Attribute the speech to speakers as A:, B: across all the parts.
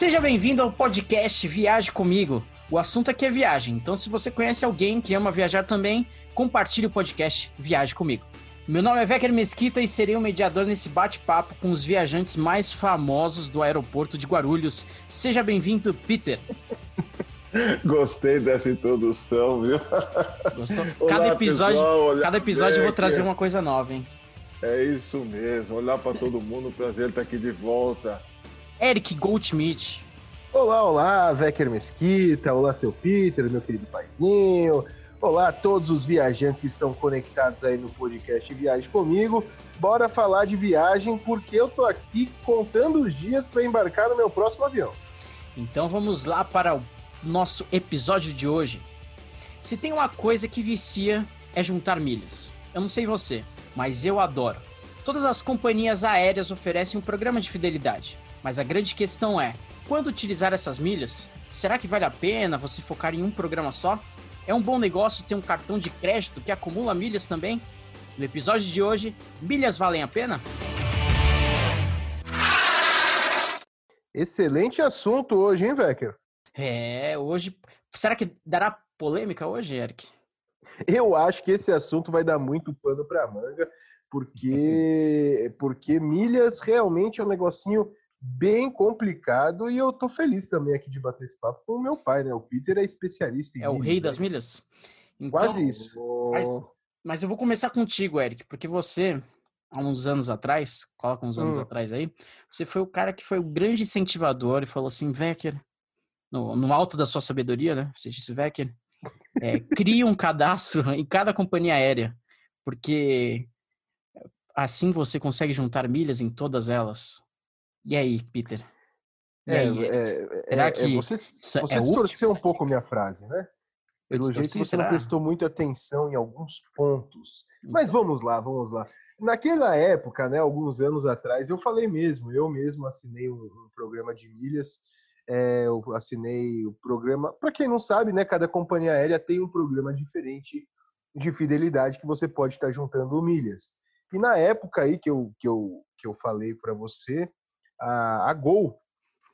A: Seja bem-vindo ao podcast Viaje Comigo. O assunto aqui é viagem, então se você conhece alguém que ama viajar também, compartilhe o podcast Viaje Comigo. Meu nome é Vecker Mesquita e serei o mediador nesse bate-papo com os viajantes mais famosos do aeroporto de Guarulhos. Seja bem-vindo, Peter.
B: Gostei dessa introdução, viu?
A: Gostou? Olá, cada episódio, pessoal, cada episódio eu vou trazer uma coisa nova, hein?
B: É isso mesmo. Olhar para todo mundo, prazer estar aqui de volta.
A: Eric Goldschmidt.
C: Olá, olá, Vecker Mesquita. Olá, seu Peter, meu querido paizinho. Olá a todos os viajantes que estão conectados aí no podcast Viagem comigo. Bora falar de viagem porque eu tô aqui contando os dias para embarcar no meu próximo avião.
A: Então vamos lá para o nosso episódio de hoje. Se tem uma coisa que vicia é juntar milhas. Eu não sei você, mas eu adoro. Todas as companhias aéreas oferecem um programa de fidelidade, mas a grande questão é: quando utilizar essas milhas? Será que vale a pena você focar em um programa só? É um bom negócio ter um cartão de crédito que acumula milhas também? No episódio de hoje, milhas valem a pena?
C: Excelente assunto hoje, hein, Vecker?
A: É, hoje. Será que dará polêmica hoje, Eric?
C: Eu acho que esse assunto vai dar muito pano para manga, porque porque milhas realmente é um negocinho bem complicado e eu tô feliz também aqui de bater esse papo com o meu pai, né? O Peter é especialista em
A: É milhas, o rei né? das milhas?
C: Então, Quase isso.
A: Mas, mas, eu vou começar contigo, Eric, porque você, há uns anos atrás, coloca uns anos hum. atrás aí, você foi o cara que foi o grande incentivador e falou assim, Vecker, no, no alto da sua sabedoria, né? Você disse, Vecker, é, crie um cadastro em cada companhia aérea, porque assim você consegue juntar milhas em todas elas. E aí, Peter?
C: E é, aí, é, será é, é que você, você é distorceu um pouco minha frase, né? Pelo jeito você será? não prestou muita atenção em alguns pontos. Então. Mas vamos lá, vamos lá. Naquela época, né, alguns anos atrás, eu falei mesmo, eu mesmo assinei um, um programa de milhas. É, eu assinei o programa. Para quem não sabe, né, cada companhia aérea tem um programa diferente de fidelidade que você pode estar juntando milhas. E na época aí que eu, que eu, que eu falei para você, a, a Gol,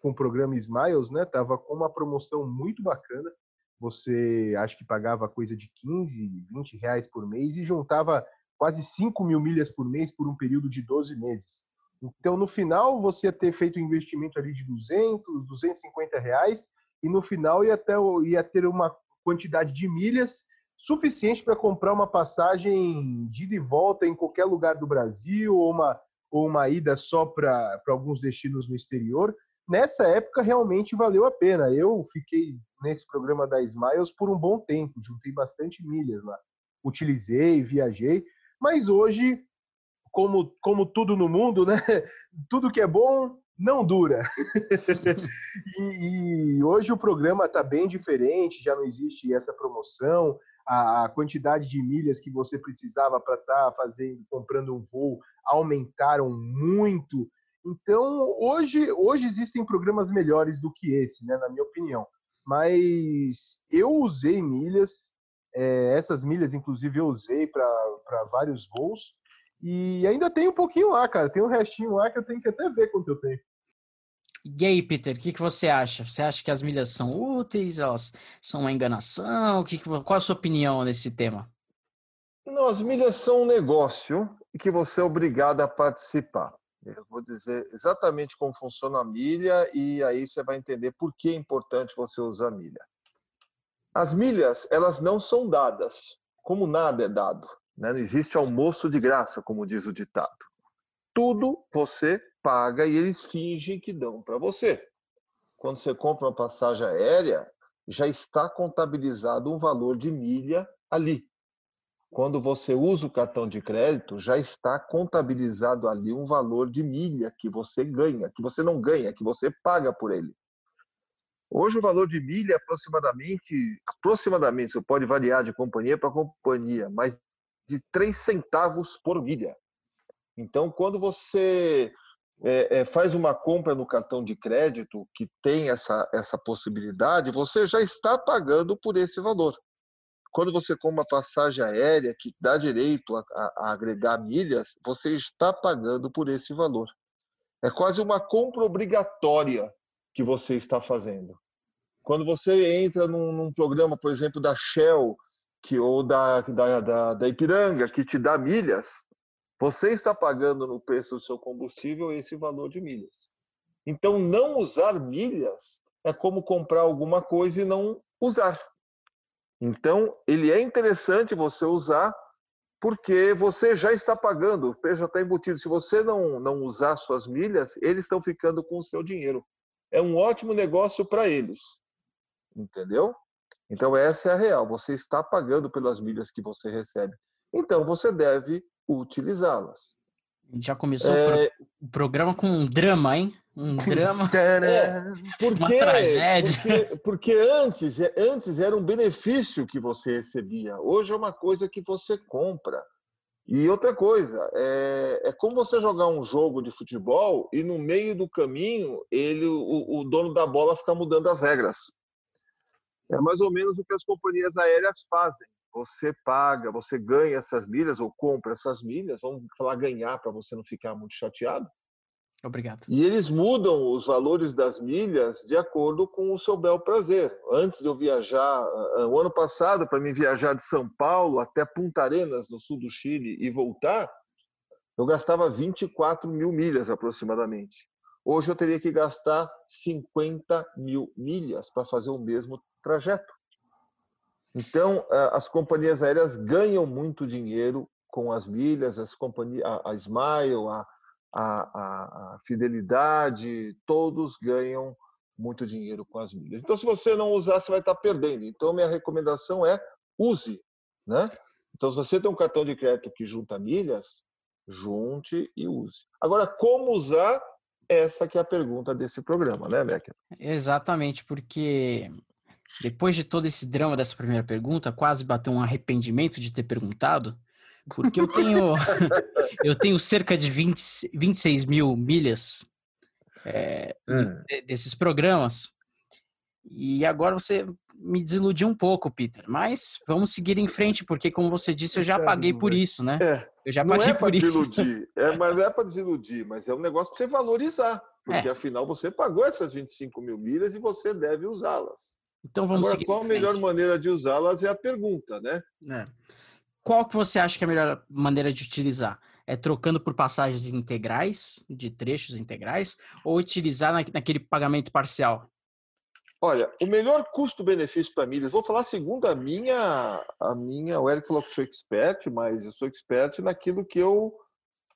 C: com o programa Smiles, né, tava com uma promoção muito bacana. Você acho que pagava coisa de 15, 20 reais por mês e juntava quase 5 mil milhas por mês por um período de 12 meses. Então, no final, você ia ter feito um investimento ali de 200, 250 reais e no final ia ter, ia ter uma quantidade de milhas suficiente para comprar uma passagem de ida e volta em qualquer lugar do Brasil ou uma ou uma ida só para alguns destinos no exterior, nessa época realmente valeu a pena. Eu fiquei nesse programa da Smiles por um bom tempo, juntei bastante milhas lá. Utilizei, viajei, mas hoje, como, como tudo no mundo, né? Tudo que é bom não dura. e, e, hoje o programa está bem diferente, já não existe essa promoção a quantidade de milhas que você precisava para estar tá fazendo, comprando um voo, aumentaram muito. Então, hoje, hoje existem programas melhores do que esse, né, na minha opinião. Mas eu usei milhas, é, essas milhas, inclusive, eu usei para vários voos. E ainda tem um pouquinho lá, cara. Tem um restinho lá que eu tenho que até ver quanto eu tenho.
A: E aí, Peter, o que, que você acha? Você acha que as milhas são úteis? Elas são uma enganação? Que que, qual a sua opinião nesse tema?
B: Não, as milhas são um negócio que você é obrigado a participar. Eu vou dizer exatamente como funciona a milha e aí você vai entender por que é importante você usar a milha. As milhas, elas não são dadas, como nada é dado. Né? Não existe almoço de graça, como diz o ditado. Tudo você paga e eles fingem que dão para você. Quando você compra uma passagem aérea, já está contabilizado um valor de milha ali. Quando você usa o cartão de crédito, já está contabilizado ali um valor de milha que você ganha, que você não ganha, que você paga por ele. Hoje o valor de milha é aproximadamente, aproximadamente, você pode variar de companhia para companhia, mas de 3 centavos por milha. Então, quando você é, é, faz uma compra no cartão de crédito que tem essa, essa possibilidade, você já está pagando por esse valor. Quando você compra uma passagem aérea que dá direito a, a, a agregar milhas, você está pagando por esse valor. É quase uma compra obrigatória que você está fazendo. Quando você entra num, num programa, por exemplo, da Shell que, ou da, da, da, da Ipiranga, que te dá milhas, você está pagando no preço do seu combustível esse valor de milhas. Então, não usar milhas é como comprar alguma coisa e não usar. Então, ele é interessante você usar porque você já está pagando, o preço já está embutido. Se você não, não usar suas milhas, eles estão ficando com o seu dinheiro. É um ótimo negócio para eles. Entendeu? Então, essa é a real. Você está pagando pelas milhas que você recebe. Então, você deve utilizá-las.
A: Já começou é... o programa com um drama, hein? Um drama.
B: é, porque, uma tragédia. Porque, porque, antes, antes era um benefício que você recebia. Hoje é uma coisa que você compra. E outra coisa, é, é como você jogar um jogo de futebol e no meio do caminho ele, o, o dono da bola fica mudando as regras. É mais ou menos o que as companhias aéreas fazem. Você paga, você ganha essas milhas ou compra essas milhas, vamos falar ganhar para você não ficar muito chateado.
A: Obrigado.
B: E eles mudam os valores das milhas de acordo com o seu bel prazer. Antes de eu viajar, o ano passado, para mim viajar de São Paulo até Punta Arenas, no sul do Chile, e voltar, eu gastava 24 mil milhas aproximadamente. Hoje eu teria que gastar 50 mil milhas para fazer o mesmo trajeto. Então, as companhias aéreas ganham muito dinheiro com as milhas, as companhias, a, Smile, a, a, a, Fidelidade, todos ganham muito dinheiro com as milhas. Então, se você não usar, você vai estar perdendo. Então, minha recomendação é use, né? Então, se você tem um cartão de crédito que junta milhas, junte e use. Agora, como usar? Essa que é a pergunta desse programa, né, Becker?
A: Exatamente, porque depois de todo esse drama dessa primeira pergunta, quase bateu um arrependimento de ter perguntado, porque eu tenho eu tenho cerca de 20, 26 mil milhas é, hum. desses programas. E agora você me desiludiu um pouco, Peter. Mas vamos seguir em frente, porque, como você disse, eu já paguei por isso, né?
B: É,
A: eu já
B: paguei
A: é por
B: isso. É, mas é para desiludir, mas é um negócio para você valorizar. Porque, é. afinal, você pagou essas 25 mil milhas e você deve usá-las.
A: Então vamos Agora, seguir.
B: Qual a melhor maneira de usá-las é a pergunta, né?
A: É. Qual que você acha que é a melhor maneira de utilizar? É trocando por passagens integrais, de trechos integrais, ou utilizar na, naquele pagamento parcial?
B: Olha, o melhor custo-benefício para milhas, vou falar segundo a minha, a minha, o Eric falou que sou expert, mas eu sou expert naquilo que eu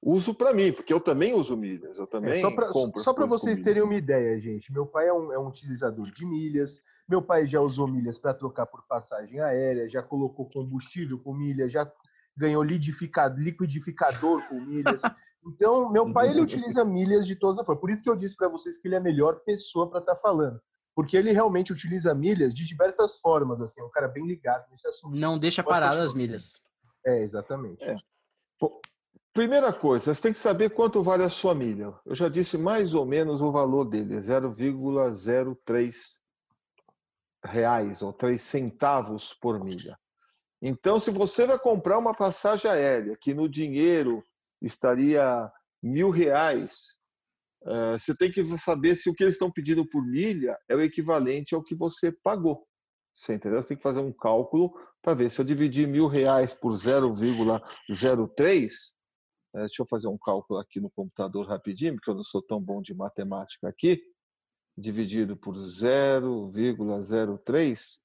B: uso para mim, porque eu também uso milhas, eu também é,
C: só pra, compro. Só para vocês terem uma ideia, gente, meu pai é um, é um utilizador de milhas, meu pai já usou milhas para trocar por passagem aérea, já colocou combustível com milhas, já ganhou liquidificador com milhas. Então, meu pai ele utiliza milhas de todas as formas. Por isso que eu disse para vocês que ele é a melhor pessoa para estar tá falando. Porque ele realmente utiliza milhas de diversas formas, assim, é um cara bem ligado nesse assunto.
A: Não deixa parar as milhas.
C: É, exatamente. É.
B: Primeira coisa, você tem que saber quanto vale a sua milha. Eu já disse mais ou menos o valor dele, é 0,03 reais ou 3 centavos por milha. Então, se você vai comprar uma passagem aérea que no dinheiro estaria mil reais, eh, você tem que saber se o que eles estão pedindo por milha é o equivalente ao que você pagou. Você entendeu? Você tem que fazer um cálculo para ver se eu dividir mil reais por 0,03. Eh, deixa eu fazer um cálculo aqui no computador rapidinho, porque eu não sou tão bom de matemática aqui dividido por 0,03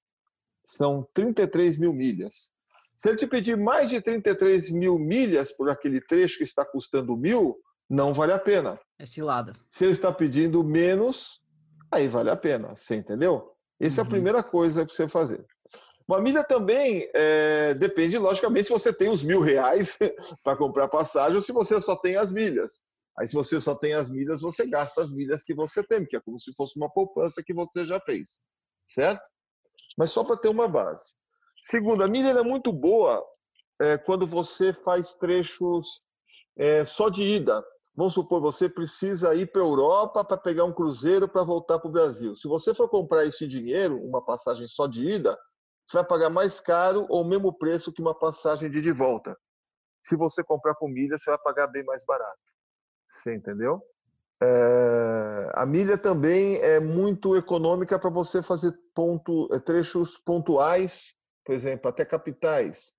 B: são 33 mil milhas. Se ele te pedir mais de 33 mil milhas por aquele trecho que está custando mil, não vale a pena.
A: É cilada.
B: Se ele está pedindo menos, aí vale a pena. Você entendeu? Essa uhum. é a uhum. primeira coisa para você fazer. Uma milha também é, depende, logicamente, se você tem os mil reais para comprar passagem ou se você só tem as milhas. Aí, se você só tem as milhas, você gasta as milhas que você tem, que é como se fosse uma poupança que você já fez, certo? Mas só para ter uma base. Segundo, a milha é muito boa é, quando você faz trechos é, só de ida. Vamos supor, você precisa ir para a Europa para pegar um cruzeiro para voltar para o Brasil. Se você for comprar esse dinheiro, uma passagem só de ida, você vai pagar mais caro ou o mesmo preço que uma passagem de de volta. Se você comprar com milha, você vai pagar bem mais barato. Você entendeu? É, a milha também é muito econômica para você fazer ponto, é, trechos pontuais, por exemplo, até capitais.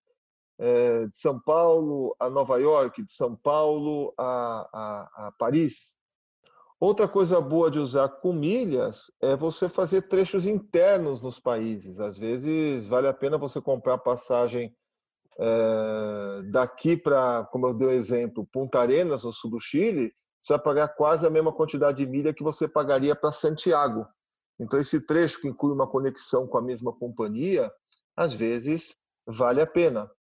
B: É, de São Paulo a Nova York, de São Paulo a, a, a Paris. Outra coisa boa de usar com milhas é você fazer trechos internos nos países. Às vezes vale a pena você comprar passagem é, daqui para, como eu dei o exemplo, Punta Arenas, no sul do Chile, você vai pagar quase a mesma quantidade de milha que você pagaria para Santiago. Então, esse trecho que inclui uma conexão com a mesma companhia, às vezes vale a pena.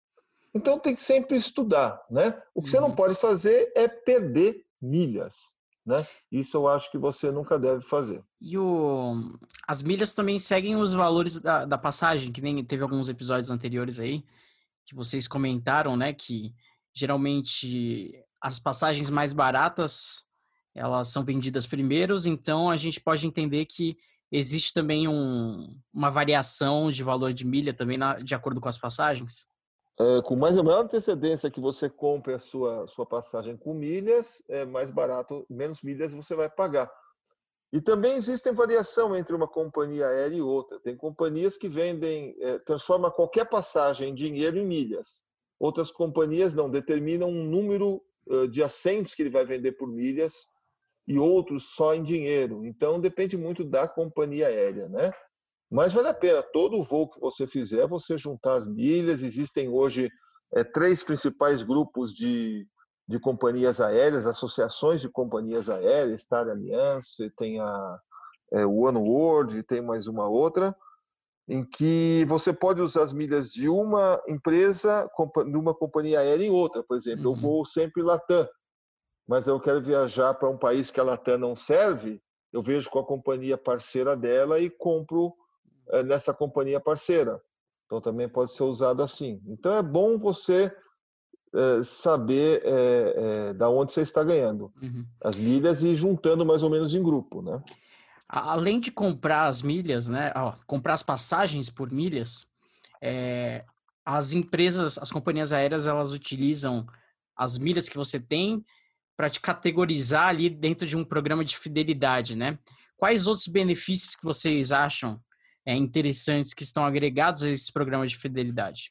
B: Então, tem que sempre estudar. Né? O que você não uhum. pode fazer é perder milhas. Né? Isso eu acho que você nunca deve fazer.
A: E o... as milhas também seguem os valores da, da passagem, que nem teve alguns episódios anteriores aí, que vocês comentaram, né? Que geralmente as passagens mais baratas elas são vendidas primeiros, então a gente pode entender que existe também um, uma variação de valor de milha também na, de acordo com as passagens?
B: É, com mais ou maior antecedência que você compre a sua, sua passagem com milhas, é mais barato, menos milhas você vai pagar. E também existe variação entre uma companhia aérea e outra. Tem companhias que vendem, é, transforma qualquer passagem em dinheiro em milhas. Outras companhias não, determinam um número de assentos que ele vai vender por milhas e outros só em dinheiro. Então depende muito da companhia aérea, né? Mas vale a pena todo voo que você fizer, você juntar as milhas. Existem hoje é, três principais grupos de, de companhias aéreas, associações de companhias aéreas, Star Alliance, tem a é, One World, tem mais uma outra, em que você pode usar as milhas de uma empresa, de uma companhia aérea em outra. Por exemplo, uhum. eu vou sempre Latam, mas eu quero viajar para um país que a Latam não serve, eu vejo com a companhia parceira dela e compro é, nessa companhia parceira. Então também pode ser usado assim. Então é bom você é, saber é, da onde você está ganhando uhum. as milhas e juntando mais ou menos em grupo, né?
A: Além de comprar as milhas, né? Ó, comprar as passagens por milhas, as empresas, as companhias aéreas, elas utilizam as milhas que você tem para te categorizar ali dentro de um programa de fidelidade, né? Quais outros benefícios que vocês acham é, interessantes que estão agregados a esse programa de fidelidade?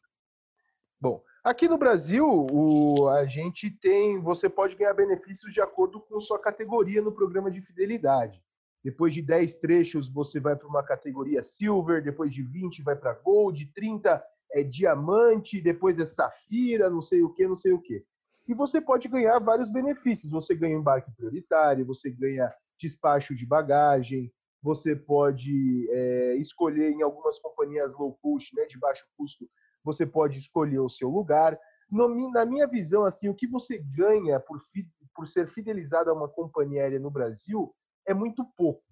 C: Bom, aqui no Brasil, o, a gente tem, você pode ganhar benefícios de acordo com sua categoria no programa de fidelidade. Depois de 10 trechos, você vai para uma categoria Silver, depois de 20 vai para Gold, 30 é Diamante, depois é Safira, não sei o que, não sei o que e você pode ganhar vários benefícios. Você ganha embarque prioritário, você ganha despacho de bagagem, você pode é, escolher em algumas companhias low cost, né, de baixo custo, você pode escolher o seu lugar. No, na minha visão, assim, o que você ganha por, por ser fidelizado a uma companhia aérea no Brasil é muito pouco.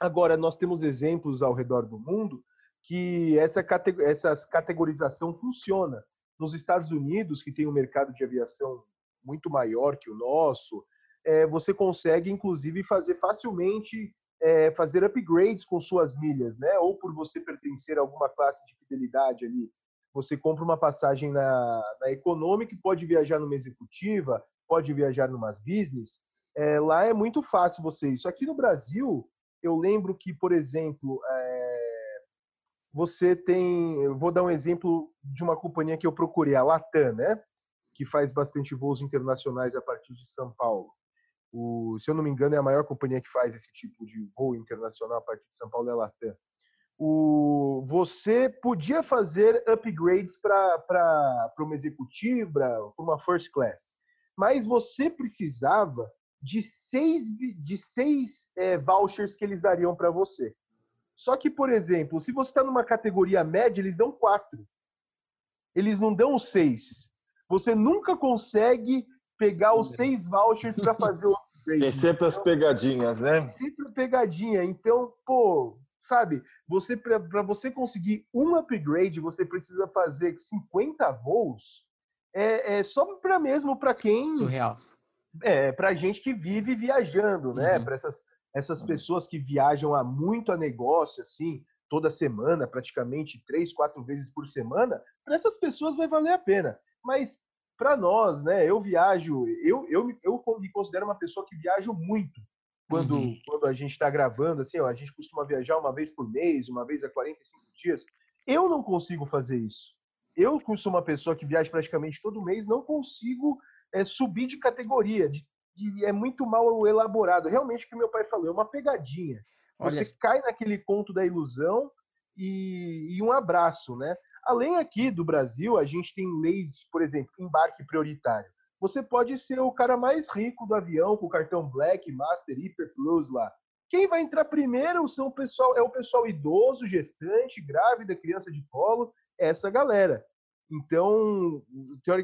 C: Agora, nós temos exemplos ao redor do mundo que essa, essa categorização funciona nos Estados Unidos, que tem um mercado de aviação muito maior que o nosso, é, você consegue, inclusive, fazer facilmente é, fazer upgrades com suas milhas, né? Ou por você pertencer a alguma classe de fidelidade ali. Você compra uma passagem na, na econômica e pode viajar numa executiva, pode viajar numas business. É, lá é muito fácil você isso. Aqui no Brasil, eu lembro que, por exemplo, é, você tem. Eu vou dar um exemplo de uma companhia que eu procurei, a Latam, né? Que faz bastante voos internacionais a partir de São Paulo. O, se eu não me engano, é a maior companhia que faz esse tipo de voo internacional a partir de São Paulo é a Latam. O, você podia fazer upgrades para uma executiva, para uma first class, mas você precisava de seis, de seis é, vouchers que eles dariam para você. Só que, por exemplo, se você está numa categoria média, eles dão quatro. Eles não dão seis. Você nunca consegue pegar os seis vouchers para fazer o
B: upgrade. Tem sempre as pegadinhas, né?
C: Sempre pegadinha. Então, pô, sabe, você para você conseguir um upgrade, você precisa fazer 50 voos. É, é só para mesmo para quem
A: surreal.
C: É, para gente que vive viajando, né? Uhum. Para essas essas pessoas que viajam há muito a negócio, assim, toda semana, praticamente três, quatro vezes por semana, para essas pessoas vai valer a pena. Mas para nós, né? Eu viajo, eu, eu, eu me considero uma pessoa que viajo muito quando, uhum. quando a gente está gravando, assim, ó, a gente costuma viajar uma vez por mês, uma vez a 45 dias. Eu não consigo fazer isso. Eu, que sou uma pessoa que viaja praticamente todo mês, não consigo é, subir de categoria. De, de, é muito mal elaborado. Realmente, o que meu pai falou, é uma pegadinha. Você Olha... cai naquele conto da ilusão e, e um abraço, né? Além aqui do Brasil, a gente tem leis, por exemplo, embarque prioritário. Você pode ser o cara mais rico do avião com o cartão Black, Master, Hyper Plus lá. Quem vai entrar primeiro são o pessoal, é o pessoal idoso, gestante, grávida, criança de colo, essa galera. Então,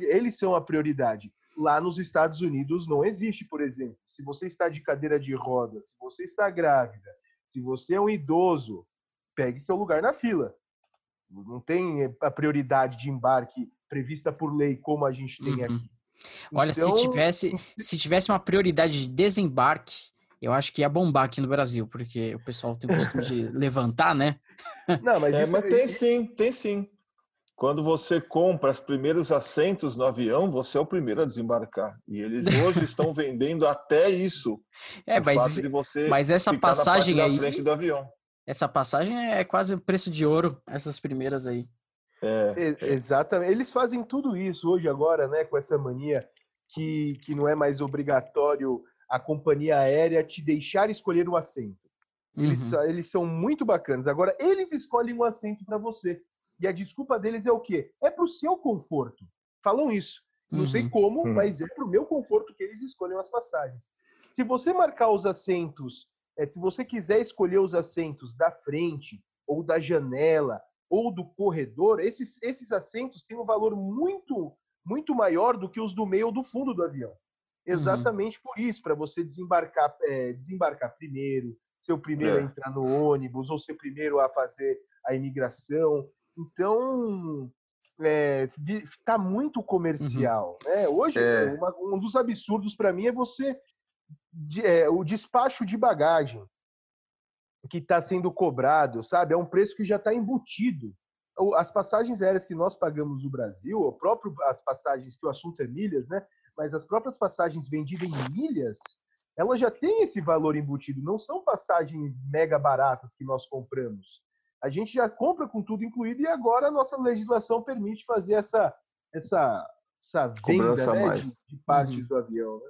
C: eles são a prioridade. Lá nos Estados Unidos não existe, por exemplo. Se você está de cadeira de rodas, se você está grávida, se você é um idoso, pegue seu lugar na fila. Não tem a prioridade de embarque prevista por lei como a gente tem uhum. aqui.
A: Olha, então... se tivesse se tivesse uma prioridade de desembarque, eu acho que ia bombar aqui no Brasil, porque o pessoal tem o costume de levantar, né?
B: Não, mas, é, mas tem sim, tem sim. Quando você compra os primeiros assentos no avião, você é o primeiro a desembarcar. E eles hoje estão vendendo até isso.
A: É, mas, mas essa passagem aí.
B: frente do avião.
A: Essa passagem é quase o preço de ouro, essas primeiras aí.
C: É, é. Exatamente. Eles fazem tudo isso hoje, agora, né, com essa mania que, que não é mais obrigatório a companhia aérea te deixar escolher o assento. Eles, uhum. eles são muito bacanas. Agora, eles escolhem um assento para você. E a desculpa deles é o quê? É para o seu conforto. Falam isso. Não uhum. sei como, uhum. mas é para o meu conforto que eles escolhem as passagens. Se você marcar os assentos é, se você quiser escolher os assentos da frente ou da janela ou do corredor, esses, esses assentos têm um valor muito, muito maior do que os do meio ou do fundo do avião. Uhum. Exatamente uhum. por isso, para você desembarcar, é, desembarcar primeiro, ser o primeiro é. a entrar no ônibus, ou ser o primeiro a fazer a imigração. Então, está é, muito comercial. Uhum. Né? Hoje, é. uma, um dos absurdos para mim é você de, é, o despacho de bagagem que está sendo cobrado, sabe? É um preço que já está embutido. As passagens aéreas que nós pagamos no Brasil, o próprio as passagens que o assunto é milhas, né? Mas as próprias passagens vendidas em milhas, elas já têm esse valor embutido. Não são passagens mega baratas que nós compramos. A gente já compra com tudo incluído e agora a nossa legislação permite fazer essa essa essa venda né, de, de, partes uhum. do avião.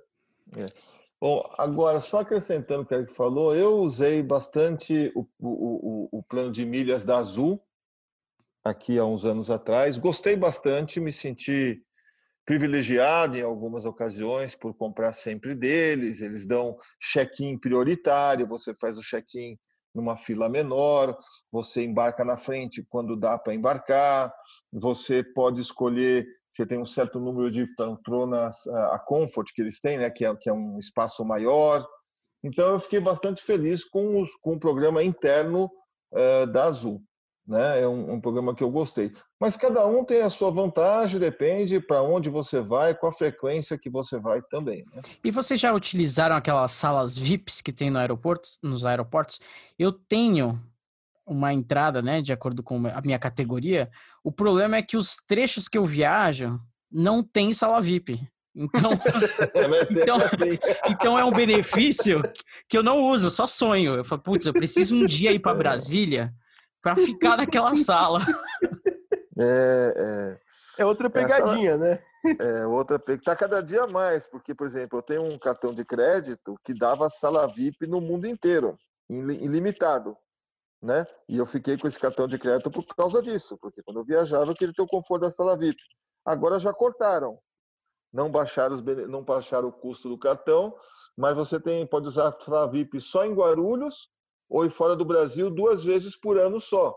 C: Né?
B: É. Bom, agora, só acrescentando o que ele falou, eu usei bastante o, o, o, plano de milhas da Azul aqui há uns anos atrás. Gostei bastante, me senti privilegiado em algumas ocasiões por comprar sempre deles. Eles dão check-in prioritário, você faz o check-in numa fila menor, você embarca na frente quando dá para embarcar, você pode escolher você tem um certo número de poltronas, a Comfort que eles têm, né, que é, que é um espaço maior. Então, eu fiquei bastante feliz com, os, com o programa interno uh, da Azul. Né? É um, um, programa que eu gostei. Mas cada um tem a sua vantagem, depende para onde você vai, com a frequência que você vai também. Né?
A: E vocês já utilizaram aquelas salas VIPs que tem no aeroporto, nos aeroportos? Eu tenho uma entrada, né, de acordo com a minha categoria. O problema é que os trechos que eu viajo não tem sala VIP. Então, então, assim. então é um benefício que eu não uso, só sonho. Eu falo, putz, eu preciso um dia ir para Brasília para ficar naquela sala.
C: É, é, é outra pegadinha, Essa, né?
B: É outra pegadinha. Tá cada dia mais, porque, por exemplo, eu tenho um cartão de crédito que dava sala VIP no mundo inteiro, ilimitado né? E eu fiquei com esse cartão de crédito por causa disso, porque quando eu viajava eu queria ter o conforto da sala VIP. Agora já cortaram, não baixaram, os, não baixaram o custo do cartão, mas você tem, pode usar a sala VIP só em Guarulhos ou fora do Brasil duas vezes por ano só.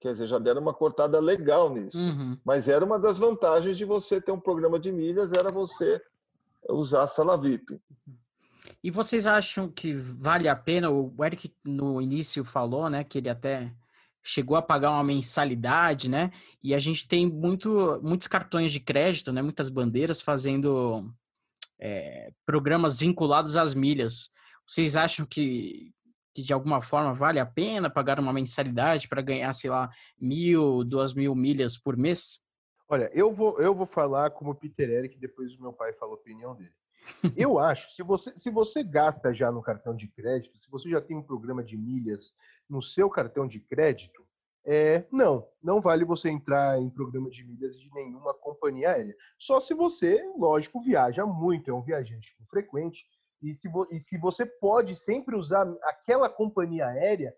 B: Quer dizer, já deram uma cortada legal nisso. Uhum. Mas era uma das vantagens de você ter um programa de milhas, era você usar a sala VIP.
A: E vocês acham que vale a pena? O Eric no início falou, né, que ele até chegou a pagar uma mensalidade, né? E a gente tem muito, muitos cartões de crédito, né? Muitas bandeiras fazendo é, programas vinculados às milhas. Vocês acham que, que de alguma forma vale a pena pagar uma mensalidade para ganhar, sei lá, mil, duas mil milhas por mês?
C: Olha, eu vou, eu vou falar como Peter Eric, depois o meu pai fala a opinião dele. Eu acho, se você, se você gasta já no cartão de crédito, se você já tem um programa de milhas no seu cartão de crédito, é, não, não vale você entrar em programa de milhas de nenhuma companhia aérea. Só se você, lógico, viaja muito, é um viajante frequente, e se, e se você pode sempre usar aquela companhia aérea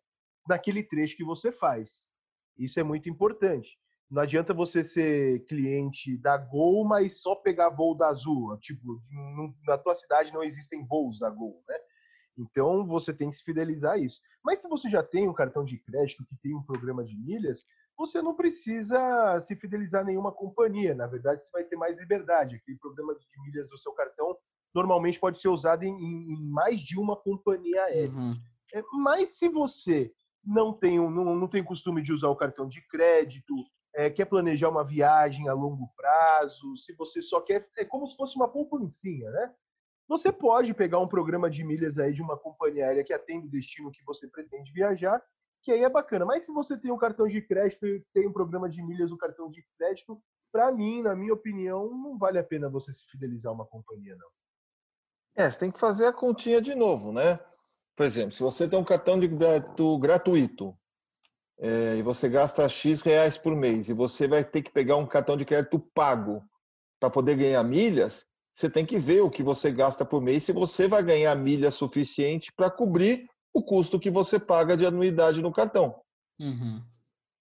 C: naquele trecho que você faz. Isso é muito importante. Não adianta você ser cliente da Gol, mas só pegar voo da Azul. Tipo, na tua cidade não existem voos da Gol, né? Então você tem que se fidelizar a isso. Mas se você já tem um cartão de crédito que tem um programa de milhas, você não precisa se fidelizar a nenhuma companhia. Na verdade, você vai ter mais liberdade. Aquele programa de milhas do seu cartão normalmente pode ser usado em, em mais de uma companhia aérea. Uhum. É, mas se você não tem, não, não tem costume de usar o cartão de crédito, é, quer planejar uma viagem a longo prazo, se você só quer. É como se fosse uma poupancinha, né? Você pode pegar um programa de milhas aí de uma companhia aérea que atende o destino que você pretende viajar, que aí é bacana. Mas se você tem um cartão de crédito e tem um programa de milhas, o um cartão de crédito, para mim, na minha opinião, não vale a pena você se fidelizar a uma companhia, não.
B: É, você tem que fazer a continha de novo, né? Por exemplo, se você tem um cartão de gratuito é, e você gasta X reais por mês e você vai ter que pegar um cartão de crédito pago para poder ganhar milhas, você tem que ver o que você gasta por mês se você vai ganhar milha suficiente para cobrir o custo que você paga de anuidade no cartão. Uhum.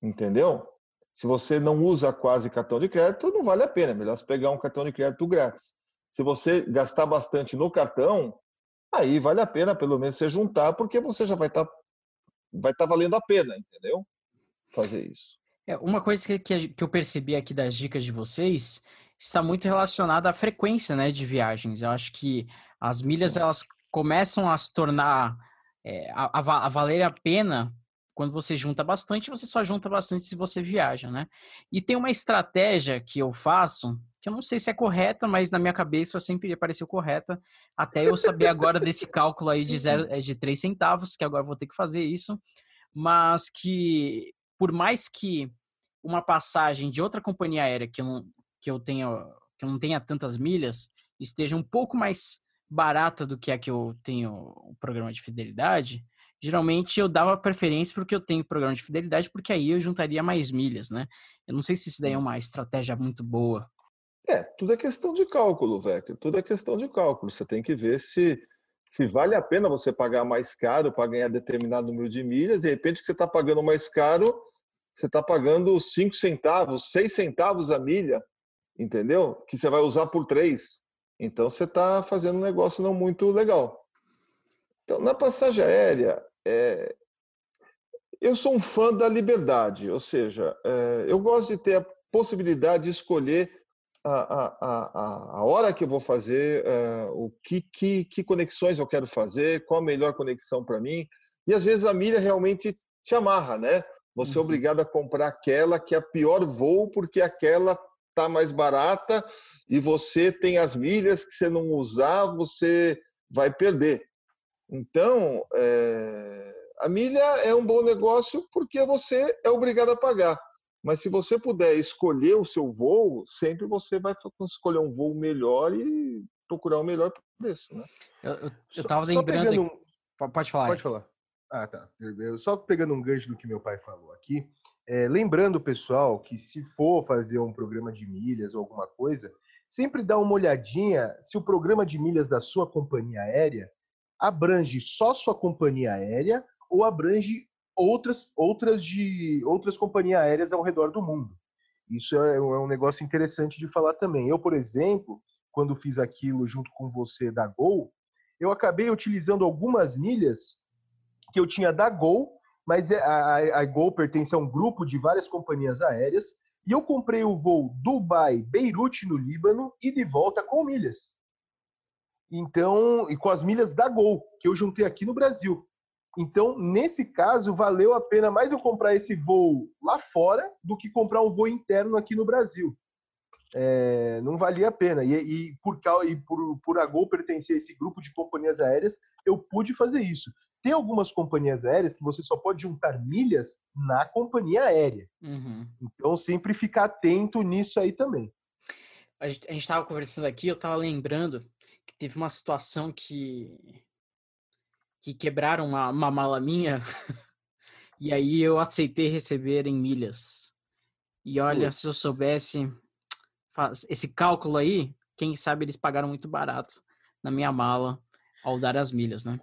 B: Entendeu? Se você não usa quase cartão de crédito, não vale a pena. É melhor você pegar um cartão de crédito grátis. Se você gastar bastante no cartão, aí vale a pena pelo menos você juntar, porque você já vai estar tá, vai tá valendo a pena, entendeu? Fazer isso.
A: É, uma coisa que, que eu percebi aqui das dicas de vocês está muito relacionada à frequência né, de viagens. Eu acho que as milhas elas começam a se tornar é, a, a, valer a pena quando você junta bastante, você só junta bastante se você viaja, né? E tem uma estratégia que eu faço, que eu não sei se é correta, mas na minha cabeça sempre pareceu correta, até eu saber agora desse cálculo aí de, zero, é, de 3 centavos, que agora vou ter que fazer isso, mas que por mais que uma passagem de outra companhia aérea que eu não, que eu tenha que eu não tenha tantas milhas esteja um pouco mais barata do que a que eu tenho o programa de fidelidade, geralmente eu dava preferência porque eu tenho programa de fidelidade, porque aí eu juntaria mais milhas, né? Eu não sei se isso daí é uma estratégia muito boa.
B: É, tudo é questão de cálculo, velho. Tudo é questão de cálculo. Você tem que ver se se vale a pena você pagar mais caro para ganhar determinado número de milhas. De repente, que você está pagando mais caro, você está pagando 5 centavos, 6 centavos a milha entendeu? Que você vai usar por três. Então você está fazendo um negócio não muito legal. Então, na passagem aérea, é... eu sou um fã da liberdade, ou seja, é... eu gosto de ter a possibilidade de escolher a, a, a, a hora que eu vou fazer, é... o que, que, que conexões eu quero fazer, qual a melhor conexão para mim. E às vezes a milha realmente te amarra, né? Você é uhum. obrigado a comprar aquela que é a pior voo, porque aquela está mais barata e você tem as milhas que você não usar, você vai perder. Então, é, a milha é um bom negócio porque você é obrigado a pagar. Mas se você puder escolher o seu voo, sempre você vai escolher um voo melhor e procurar o melhor preço. Né?
A: Eu estava lembrando. Um... Pode falar.
C: Pode falar. Ah, tá. Eu, só pegando um gancho do que meu pai falou aqui. É, lembrando, pessoal, que se for fazer um programa de milhas ou alguma coisa, sempre dá uma olhadinha se o programa de milhas da sua companhia aérea abrange só sua companhia aérea ou abrange outras, outras, de, outras companhias aéreas ao redor do mundo. Isso é, é um negócio interessante de falar também. Eu, por exemplo, quando fiz aquilo junto com você da Gol, eu acabei utilizando algumas milhas que eu tinha da Gol mas é, a, a Gol pertence a um grupo de várias companhias aéreas e eu comprei o voo Dubai-Beirute no Líbano e de volta com milhas. Então, e com as milhas da Gol, que eu juntei aqui no Brasil. Então, nesse caso, valeu a pena mais eu comprar esse voo lá fora do que comprar um voo interno aqui no Brasil. É, não valia a pena. E, e, por, e por, por a Gol pertencer a esse grupo de companhias aéreas, eu pude fazer isso. tem algumas companhias aéreas que você só pode juntar milhas na companhia aérea.
A: Uhum.
C: Então, sempre ficar atento nisso aí também.
A: A gente estava conversando aqui, eu estava lembrando que teve uma situação que que quebraram uma, uma mala minha e aí eu aceitei receber em milhas. E olha, Ups. se eu soubesse esse cálculo aí, quem sabe eles pagaram muito barato na minha mala ao dar as milhas, né?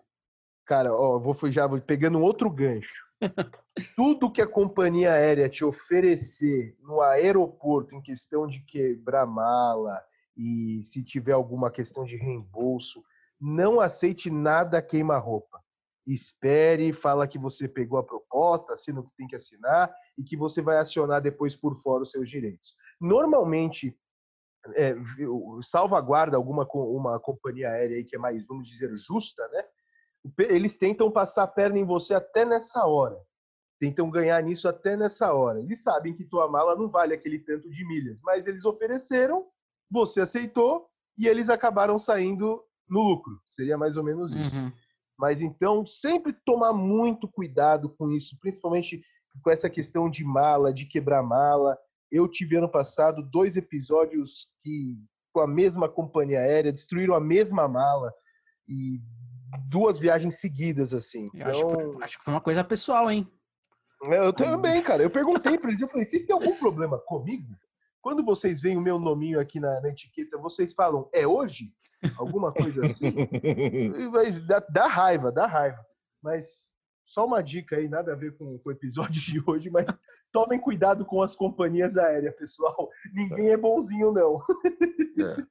C: Cara, ó, vou já pegando um outro gancho. Tudo que a companhia aérea te oferecer no aeroporto em questão de quebrar mala e se tiver alguma questão de reembolso, não aceite nada queima-roupa. Espere, fala que você pegou a proposta, assina o que tem que assinar e que você vai acionar depois por fora os seus direitos. Normalmente, é, salvaguarda alguma uma companhia aérea aí que é mais, vamos dizer, justa, né? Eles tentam passar a perna em você até nessa hora. Tentam ganhar nisso até nessa hora. Eles sabem que tua mala não vale aquele tanto de milhas, mas eles ofereceram, você aceitou e eles acabaram saindo no lucro. Seria mais ou menos isso. Uhum. Mas então, sempre tomar muito cuidado com isso, principalmente com essa questão de mala, de quebrar mala. Eu tive ano passado dois episódios que, com a mesma companhia aérea, destruíram a mesma mala e duas viagens seguidas, assim.
A: Então... Acho, que foi, então acho, que foi, uma coisa pessoal, hein?
C: É, eu também, cara. Eu perguntei para eles, eu falei, vocês têm algum problema comigo? Quando vocês veem o meu nominho aqui na, na etiqueta, vocês falam, é hoje? Alguma coisa assim? Mas dá, dá raiva, dá raiva. Mas só uma dica aí, nada a ver com, com o episódio de hoje, mas tomem cuidado com as companhias aéreas, pessoal. Ninguém é bonzinho, não.
A: É.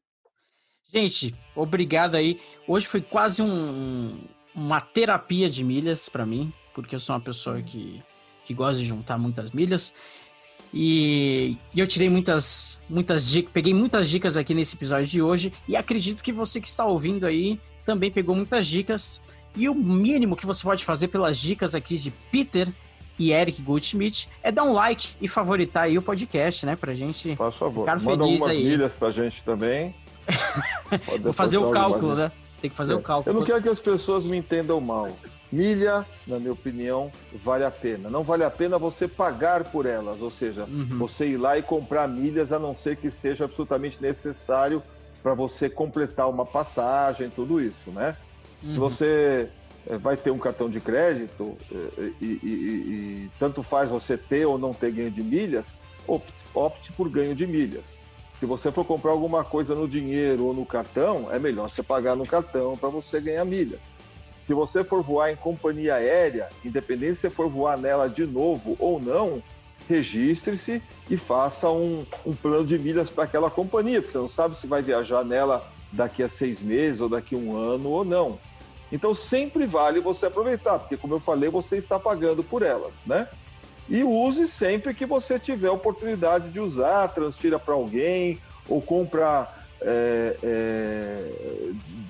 A: Gente, obrigado aí. Hoje foi quase um, uma terapia de milhas para mim, porque eu sou uma pessoa que, que gosta de juntar muitas milhas. E, e eu tirei muitas, muitas dicas, peguei muitas dicas aqui nesse episódio de hoje e acredito que você que está ouvindo aí também pegou muitas dicas. E o mínimo que você pode fazer pelas dicas aqui de Peter e Eric Goldschmidt é dar um like e favoritar aí o podcast, né? Pra gente
B: Faz favor. ficar Manda feliz algumas aí. milhas pra gente também.
A: Vou fazer o cálculo, né? Tem que fazer é. o cálculo.
B: Eu não quero que as pessoas me entendam mal. Milha, na minha opinião, vale a pena. Não vale a pena você pagar por elas, ou seja, uhum. você ir lá e comprar milhas, a não ser que seja absolutamente necessário para você completar uma passagem, tudo isso, né? Uhum. Se você eh, vai ter um cartão de crédito eh, e, e, e, tanto faz você ter ou não ter ganho de milhas, opte por ganho de milhas. Se você for comprar alguma coisa no dinheiro ou no cartão, é melhor você pagar no cartão para você ganhar milhas. Se você for voar em companhia aérea, independente se for voar nela de novo ou não, registre-se e faça um, um plano de milhas para aquela companhia, porque você não sabe se vai viajar nela daqui a seis meses ou daqui a um ano ou não. Então sempre vale você aproveitar, porque como eu falei, você está pagando por elas, né? E use sempre que você tiver oportunidade de usar, transfira para alguém ou compra é, é,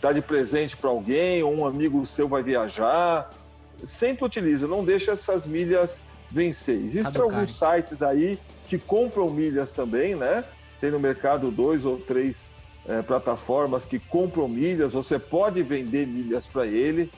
B: dá de presente para alguém, ou um amigo seu vai viajar. Sempre utiliza, não deixa essas milhas vencer. Existem alguns sites aí que compram milhas também, né? Tem no mercado dois ou três é, plataformas que compram milhas, você pode vender milhas para ele.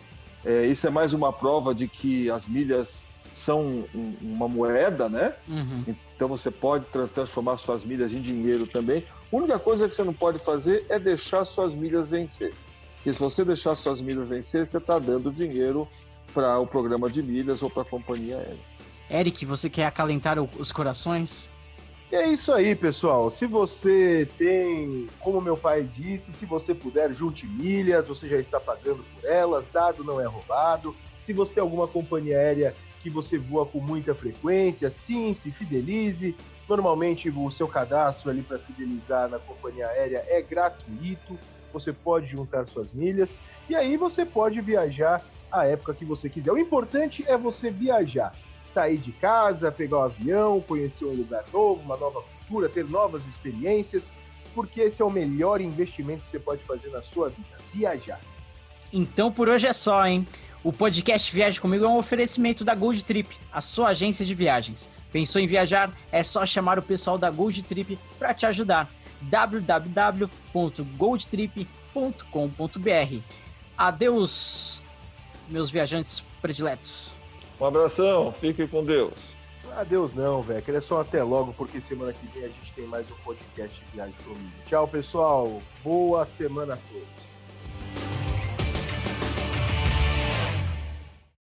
B: É, isso é mais uma prova de que as milhas são uma moeda, né? Uhum. Então você pode transformar suas milhas em dinheiro também. A única coisa que você não pode fazer é deixar suas milhas vencer. Porque se você deixar suas milhas vencer, você está dando dinheiro para o programa de milhas ou para a companhia aérea.
A: Eric, você quer acalentar os corações?
C: é isso aí, pessoal. Se você tem, como meu pai disse, se você puder, junte milhas, você já está pagando por elas, dado não é roubado. Se você tem alguma companhia aérea que você voa com muita frequência, sim, se fidelize. Normalmente o seu cadastro ali para fidelizar na companhia aérea é gratuito. Você pode juntar suas milhas e aí você pode viajar a época que você quiser. O importante é você viajar, sair de casa, pegar um avião, conhecer um lugar novo, uma nova cultura, ter novas experiências, porque esse é o melhor investimento que você pode fazer na sua vida, viajar.
A: Então por hoje é só, hein? O podcast Viaje Comigo é um oferecimento da Gold Trip, a sua agência de viagens. Pensou em viajar? É só chamar o pessoal da Gold Trip para te ajudar. www.goldtrip.com.br Adeus, meus viajantes prediletos.
B: Um abração, fique com Deus.
C: Adeus não, velho. Queria só até logo, porque semana que vem a gente tem mais um podcast Viagem Comigo. Tchau, pessoal. Boa semana a todos.